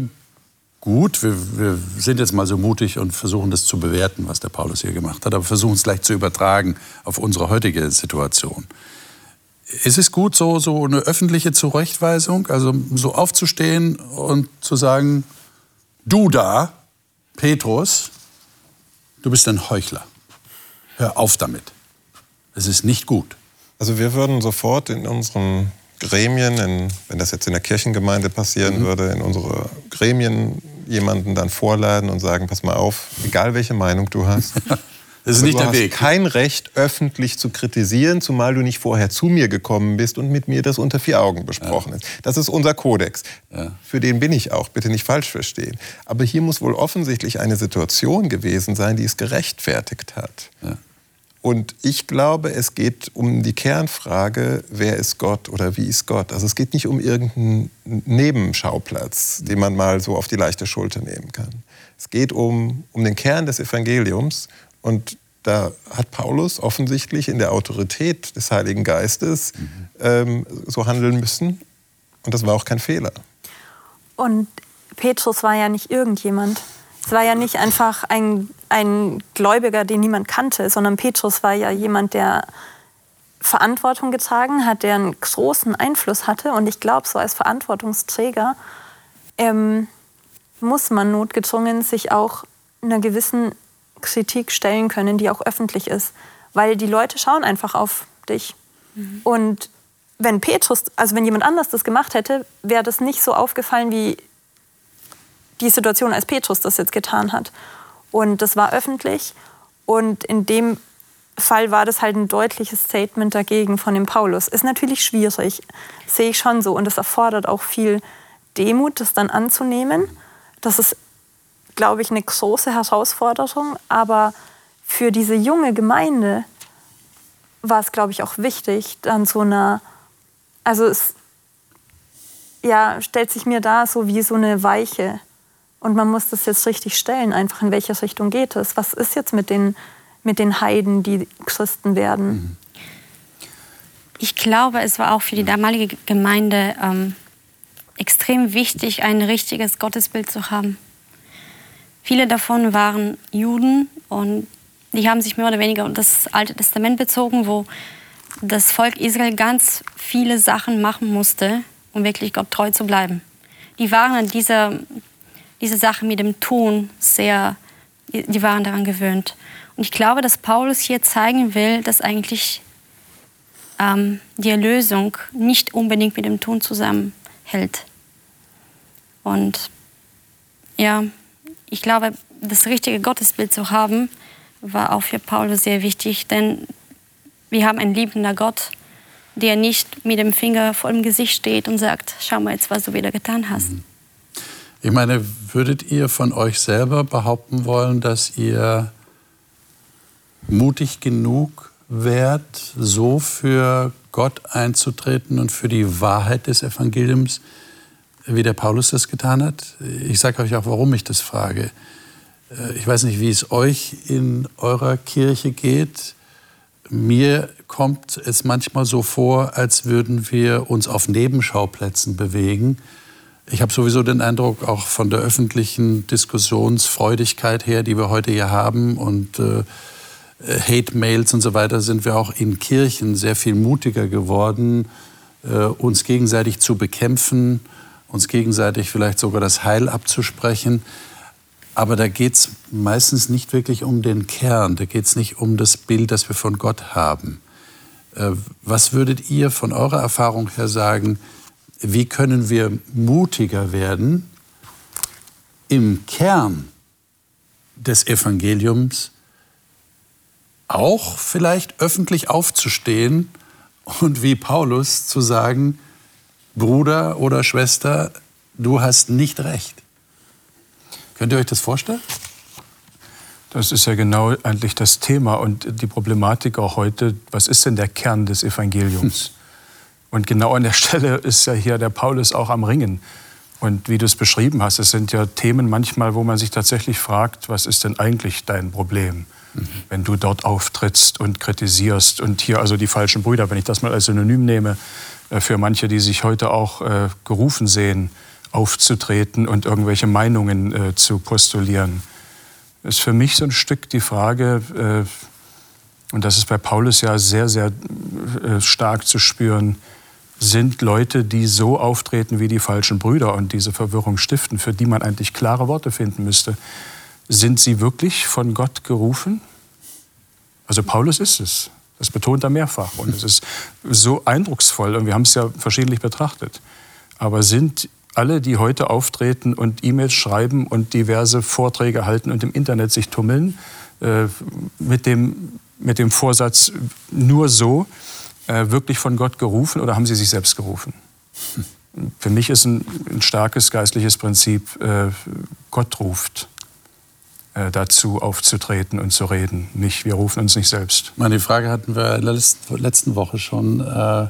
gut? Wir, wir, sind jetzt mal so mutig und versuchen das zu bewerten, was der Paulus hier gemacht hat, aber versuchen es gleich zu übertragen auf unsere heutige Situation. Ist es gut, so, so eine öffentliche Zurechtweisung, also so aufzustehen und zu sagen, du da, Petrus, du bist ein Heuchler. Hör auf damit. Es ist nicht gut. Also wir würden sofort in unserem Gremien, in, wenn das jetzt in der Kirchengemeinde passieren mhm. würde, in unsere Gremien jemanden dann vorladen und sagen, pass mal auf, egal welche Meinung du hast. Das ist nicht der Weg. Du hast kein Recht, öffentlich zu kritisieren, zumal du nicht vorher zu mir gekommen bist und mit mir das unter vier Augen besprochen ja. ist. Das ist unser Kodex. Ja. Für den bin ich auch, bitte nicht falsch verstehen. Aber hier muss wohl offensichtlich eine Situation gewesen sein, die es gerechtfertigt hat. Ja. Und ich glaube, es geht um die Kernfrage, wer ist Gott oder wie ist Gott? Also es geht nicht um irgendeinen Nebenschauplatz, den man mal so auf die leichte Schulter nehmen kann. Es geht um, um den Kern des Evangeliums und da hat Paulus offensichtlich in der Autorität des Heiligen Geistes mhm. ähm, so handeln müssen und das war auch kein Fehler. Und Petrus war ja nicht irgendjemand. Es war ja nicht einfach ein, ein Gläubiger, den niemand kannte, sondern Petrus war ja jemand, der Verantwortung getragen hat, der einen großen Einfluss hatte. Und ich glaube, so als Verantwortungsträger ähm, muss man notgedrungen sich auch einer gewissen Kritik stellen können, die auch öffentlich ist. Weil die Leute schauen einfach auf dich. Mhm. Und wenn Petrus, also wenn jemand anders das gemacht hätte, wäre das nicht so aufgefallen wie die Situation, als Petrus das jetzt getan hat. Und das war öffentlich. Und in dem Fall war das halt ein deutliches Statement dagegen von dem Paulus. Ist natürlich schwierig, sehe ich schon so. Und es erfordert auch viel Demut, das dann anzunehmen. Das ist, glaube ich, eine große Herausforderung. Aber für diese junge Gemeinde war es, glaube ich, auch wichtig, dann so einer, also es ja, stellt sich mir da so wie so eine Weiche. Und man muss das jetzt richtig stellen, einfach in welche Richtung geht es. Was ist jetzt mit den mit den Heiden, die Christen werden. Mhm. Ich glaube, es war auch für die damalige Gemeinde ähm, extrem wichtig, ein richtiges Gottesbild zu haben. Viele davon waren Juden und die haben sich mehr oder weniger auf das Alte Testament bezogen, wo das Volk Israel ganz viele Sachen machen musste, um wirklich Gott treu zu bleiben. Die waren an dieser, diese Sache mit dem Tun sehr, die waren daran gewöhnt. Und ich glaube, dass Paulus hier zeigen will, dass eigentlich ähm, die Erlösung nicht unbedingt mit dem Tun zusammenhält. Und ja, ich glaube, das richtige Gottesbild zu haben, war auch für Paulus sehr wichtig, denn wir haben einen liebender Gott, der nicht mit dem Finger vor dem Gesicht steht und sagt, schau mal jetzt, was du wieder getan hast. Mhm. Ich meine, würdet ihr von euch selber behaupten wollen, dass ihr mutig genug wärt, so für Gott einzutreten und für die Wahrheit des Evangeliums, wie der Paulus das getan hat? Ich sage euch auch, warum ich das frage. Äh, ich weiß nicht, wie es euch in eurer Kirche geht. Mir kommt es manchmal so vor, als würden wir uns auf Nebenschauplätzen bewegen. Ich habe sowieso den Eindruck, auch von der öffentlichen Diskussionsfreudigkeit her, die wir heute hier haben und äh, Hate-Mails und so weiter sind wir auch in Kirchen sehr viel mutiger geworden, äh, uns gegenseitig zu bekämpfen, uns gegenseitig vielleicht sogar das Heil abzusprechen. Aber da geht es meistens nicht wirklich um den Kern, da geht es nicht um das Bild, das wir von Gott haben. Äh, was würdet ihr von eurer Erfahrung her sagen, wie können wir mutiger werden, im Kern des Evangeliums auch vielleicht öffentlich aufzustehen und wie Paulus zu sagen, Bruder oder Schwester, du hast nicht recht. Könnt ihr euch das vorstellen? Das ist ja genau eigentlich das Thema und die Problematik auch heute. Was ist denn der Kern des Evangeliums? Und genau an der Stelle ist ja hier der Paulus auch am Ringen. Und wie du es beschrieben hast, es sind ja Themen manchmal, wo man sich tatsächlich fragt, was ist denn eigentlich dein Problem? mhm. wenn du dort auftrittst und kritisierst. Und hier also die falschen Brüder, wenn ich das mal als Synonym nehme, äh, für manche, die sich heute auch äh, gerufen sehen, aufzutreten und irgendwelche Meinungen äh, zu postulieren, ist für mich so ein Stück die Frage, und das ist bei Paulus ja sehr, sehr stark zu spüren, sind Leute, die so auftreten wie die falschen Brüder und diese Verwirrung stiften, für die man eigentlich klare Worte finden müsste. Sind sie wirklich von Gott gerufen? Also Paulus ist es. Das betont er mehrfach. Und es ist so eindrucksvoll. Und wir haben es ja verschiedentlich betrachtet. Aber sind alle, die heute auftreten und E-Mails schreiben und diverse Vorträge halten und im Internet sich tummeln, äh, mit, dem, mit dem Vorsatz nur so, wirklich von Gott gerufen oder haben sie sich selbst gerufen? Für mich ist ein, ein starkes geistliches Prinzip, äh, Gott ruft. Äh, dazu aufzutreten und zu reden. Nicht, wir rufen uns nicht selbst. Die Frage hatten wir in der letzten Woche schon äh,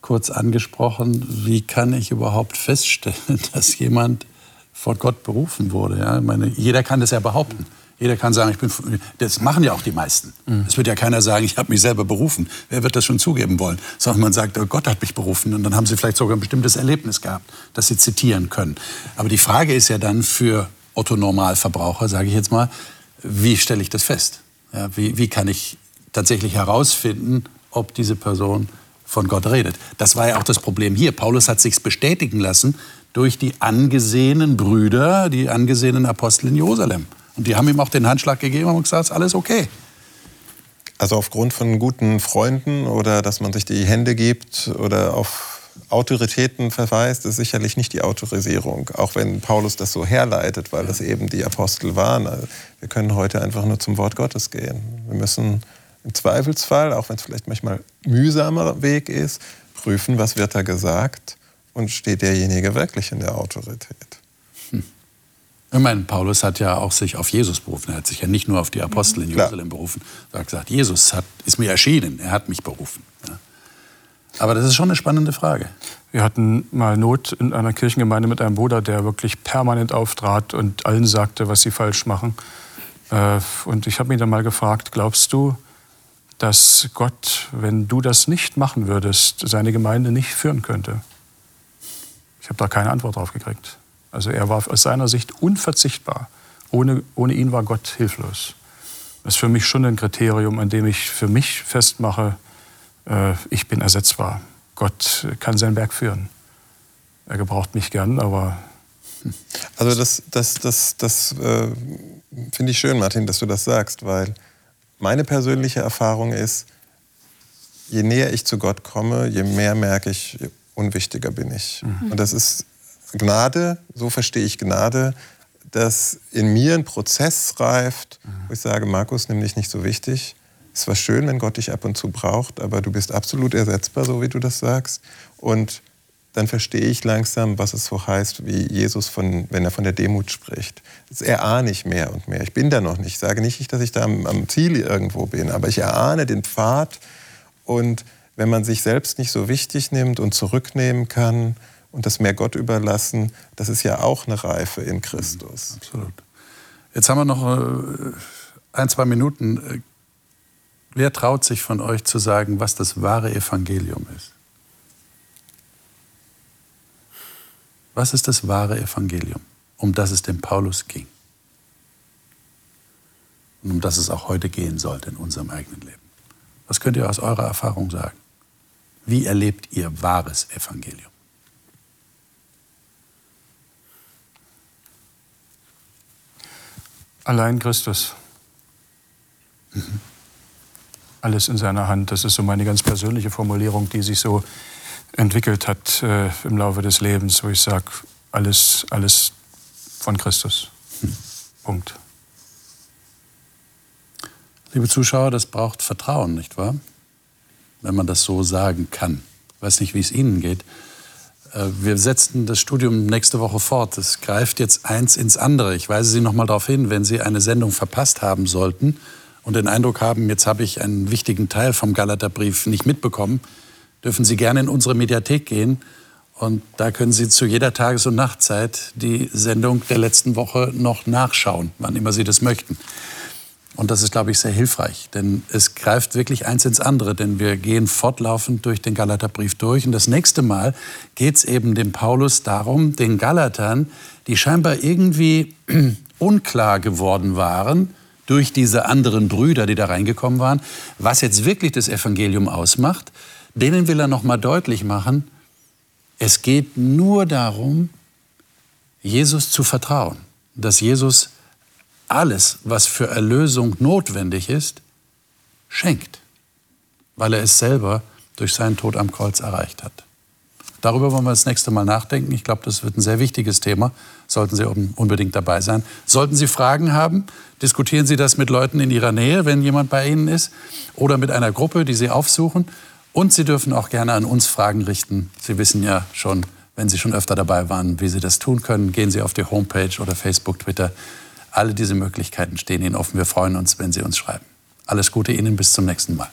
kurz angesprochen. Wie kann ich überhaupt feststellen, dass jemand von Gott berufen wurde? Ja? Ich meine, jeder kann das ja behaupten. Jeder kann sagen, ich bin. Das machen ja auch die meisten. Mhm. Es wird ja keiner sagen, ich habe mich selber berufen. Wer wird das schon zugeben wollen? Sondern man sagt, oh, Gott hat mich berufen. Und dann haben sie vielleicht sogar ein bestimmtes Erlebnis gehabt, das sie zitieren können. Aber die Frage ist ja dann für Otto-Normalverbraucher, sage ich jetzt mal, wie stelle ich das fest? Ja, wie, wie kann ich tatsächlich herausfinden, ob diese Person von Gott redet? Das war ja auch das Problem hier. Paulus hat sich bestätigen lassen durch die angesehenen Brüder, die angesehenen Apostel in Jerusalem. Und die haben ihm auch den Handschlag gegeben und gesagt, alles okay. Also aufgrund von guten Freunden oder dass man sich die Hände gibt oder auf Autoritäten verweist, ist sicherlich nicht die Autorisierung, auch wenn Paulus das so herleitet, weil das eben die Apostel waren. Also wir können heute einfach nur zum Wort Gottes gehen. Wir müssen im Zweifelsfall, auch wenn es vielleicht manchmal mühsamer Weg ist, prüfen, was wird da gesagt und steht derjenige wirklich in der Autorität. Ich meine, Paulus hat ja auch sich auf Jesus berufen. Er hat sich ja nicht nur auf die Apostel in Jerusalem Klar. berufen. Er hat gesagt, Jesus hat, ist mir erschienen, er hat mich berufen. Ja. Aber das ist schon eine spannende Frage. Wir hatten mal Not in einer Kirchengemeinde mit einem Bruder, der wirklich permanent auftrat und allen sagte, was sie falsch machen. Äh, und ich habe ihn dann mal gefragt, glaubst du, dass Gott, wenn du das nicht machen würdest, seine Gemeinde nicht führen könnte? Ich habe da keine Antwort drauf gekriegt. Also er war aus seiner Sicht unverzichtbar. Ohne, ohne ihn war Gott hilflos. Das ist für mich schon ein Kriterium, an dem ich für mich festmache, äh, ich bin ersetzbar. Gott kann sein Werk führen. Er gebraucht mich gern, aber. Also das, das, das, das äh, finde ich schön, Martin, dass du das sagst, weil meine persönliche Erfahrung ist, je näher ich zu Gott komme, je mehr merke ich, je unwichtiger bin ich. Mhm. Und das ist Gnade, so verstehe ich Gnade, dass in mir ein Prozess reift, wo ich sage, Markus, nimm dich nicht so wichtig. Es war schön, wenn Gott dich ab und zu braucht, aber du bist absolut ersetzbar, so wie du das sagst. Und dann verstehe ich langsam, was es so heißt, wie Jesus, von, wenn er von der Demut spricht. Das erahne ich mehr und mehr. Ich bin da noch nicht. Ich sage nicht, dass ich da am, am Ziel irgendwo bin, aber ich erahne den Pfad. Und wenn man sich selbst nicht so wichtig nimmt und zurücknehmen kann und das mehr Gott überlassen, das ist ja auch eine Reife in Christus. Absolut. Jetzt haben wir noch äh, ein, zwei Minuten. Wer traut sich von euch zu sagen, was das wahre Evangelium ist? Was ist das wahre Evangelium, um das es dem Paulus ging? Und um das es auch heute gehen sollte in unserem eigenen Leben. Was könnt ihr aus eurer Erfahrung sagen? Wie erlebt ihr wahres Evangelium? Allein Christus. Mhm alles in seiner Hand. Das ist so meine ganz persönliche Formulierung, die sich so entwickelt hat äh, im Laufe des Lebens, wo ich sage, alles, alles von Christus. Hm. Punkt. Liebe Zuschauer, das braucht Vertrauen, nicht wahr? Wenn man das so sagen kann. Ich weiß nicht, wie es Ihnen geht. Äh, wir setzen das Studium nächste Woche fort. Es greift jetzt eins ins andere. Ich weise Sie noch mal darauf hin, wenn Sie eine Sendung verpasst haben sollten, und den Eindruck haben, jetzt habe ich einen wichtigen Teil vom Galaterbrief nicht mitbekommen, dürfen Sie gerne in unsere Mediathek gehen. Und da können Sie zu jeder Tages- und Nachtzeit die Sendung der letzten Woche noch nachschauen, wann immer Sie das möchten. Und das ist, glaube ich, sehr hilfreich, denn es greift wirklich eins ins andere, denn wir gehen fortlaufend durch den Galaterbrief durch. Und das nächste Mal geht es eben dem Paulus darum, den Galatern, die scheinbar irgendwie unklar geworden waren, durch diese anderen Brüder, die da reingekommen waren, was jetzt wirklich das Evangelium ausmacht, denen will er noch mal deutlich machen, es geht nur darum, Jesus zu vertrauen, dass Jesus alles, was für Erlösung notwendig ist, schenkt, weil er es selber durch seinen Tod am Kreuz erreicht hat. Darüber wollen wir das nächste Mal nachdenken. Ich glaube, das wird ein sehr wichtiges Thema. Sollten Sie unbedingt dabei sein. Sollten Sie Fragen haben, diskutieren Sie das mit Leuten in Ihrer Nähe, wenn jemand bei Ihnen ist, oder mit einer Gruppe, die Sie aufsuchen. Und Sie dürfen auch gerne an uns Fragen richten. Sie wissen ja schon, wenn Sie schon öfter dabei waren, wie Sie das tun können. Gehen Sie auf die Homepage oder Facebook, Twitter. Alle diese Möglichkeiten stehen Ihnen offen. Wir freuen uns, wenn Sie uns schreiben. Alles Gute Ihnen, bis zum nächsten Mal.